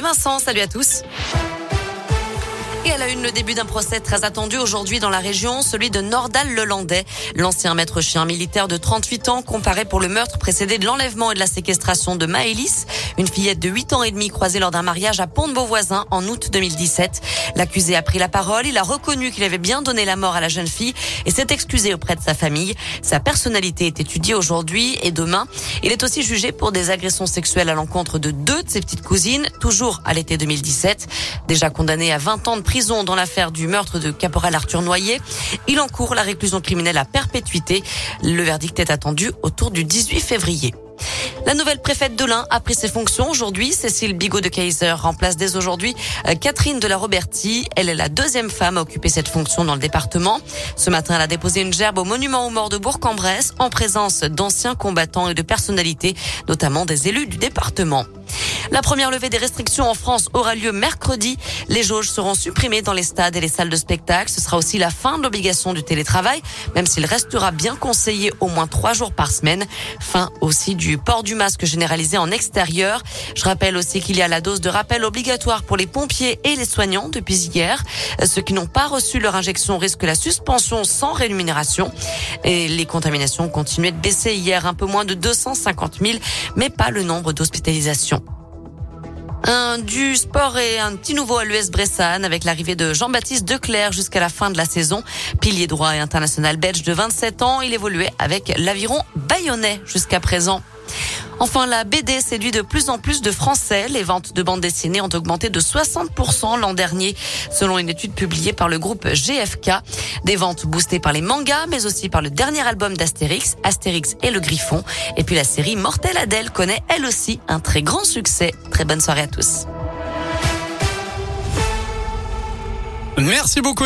Vincent, salut à tous. Et elle a une, le début d'un procès très attendu aujourd'hui dans la région, celui de Nordal-Lelandais. L'ancien maître chien militaire de 38 ans comparé pour le meurtre précédé de l'enlèvement et de la séquestration de Maëlys, une fillette de 8 ans et demi croisée lors d'un mariage à Pont-de-Beauvoisin en août 2017. L'accusé a pris la parole, il a reconnu qu'il avait bien donné la mort à la jeune fille et s'est excusé auprès de sa famille. Sa personnalité est étudiée aujourd'hui et demain. Il est aussi jugé pour des agressions sexuelles à l'encontre de deux de ses petites cousines, toujours à l'été 2017. Déjà condamné à 20 ans de prison dans l'affaire du meurtre de caporal Arthur Noyer. Il encourt la réclusion criminelle à perpétuité. Le verdict est attendu autour du 18 février. La nouvelle préfète de l'Ain a pris ses fonctions aujourd'hui. Cécile Bigot de Kaiser remplace dès aujourd'hui euh, Catherine de la Roberti. Elle est la deuxième femme à occuper cette fonction dans le département. Ce matin, elle a déposé une gerbe au monument aux morts de Bourg-en-Bresse en présence d'anciens combattants et de personnalités, notamment des élus du département. La première levée des restrictions en France aura lieu mercredi. Les jauges seront supprimées dans les stades et les salles de spectacle. Ce sera aussi la fin de l'obligation du télétravail, même s'il restera bien conseillé au moins trois jours par semaine. Fin aussi du port du masque généralisé en extérieur. Je rappelle aussi qu'il y a la dose de rappel obligatoire pour les pompiers et les soignants depuis hier. Ceux qui n'ont pas reçu leur injection risquent la suspension sans rémunération. Et les contaminations continuaient de baisser hier, un peu moins de 250 000, mais pas le nombre d'hospitalisations. Un du sport et un petit nouveau à l'US Bressane avec l'arrivée de Jean-Baptiste Declerc jusqu'à la fin de la saison. Pilier droit et international belge de 27 ans, il évoluait avec l'aviron bayonnais jusqu'à présent. Enfin, la BD séduit de plus en plus de Français. Les ventes de bandes dessinées ont augmenté de 60% l'an dernier, selon une étude publiée par le groupe GFK. Des ventes boostées par les mangas, mais aussi par le dernier album d'Astérix, Astérix et le Griffon. Et puis la série Mortel Adèle connaît elle aussi un très grand succès. Très bonne soirée à tous. Merci beaucoup.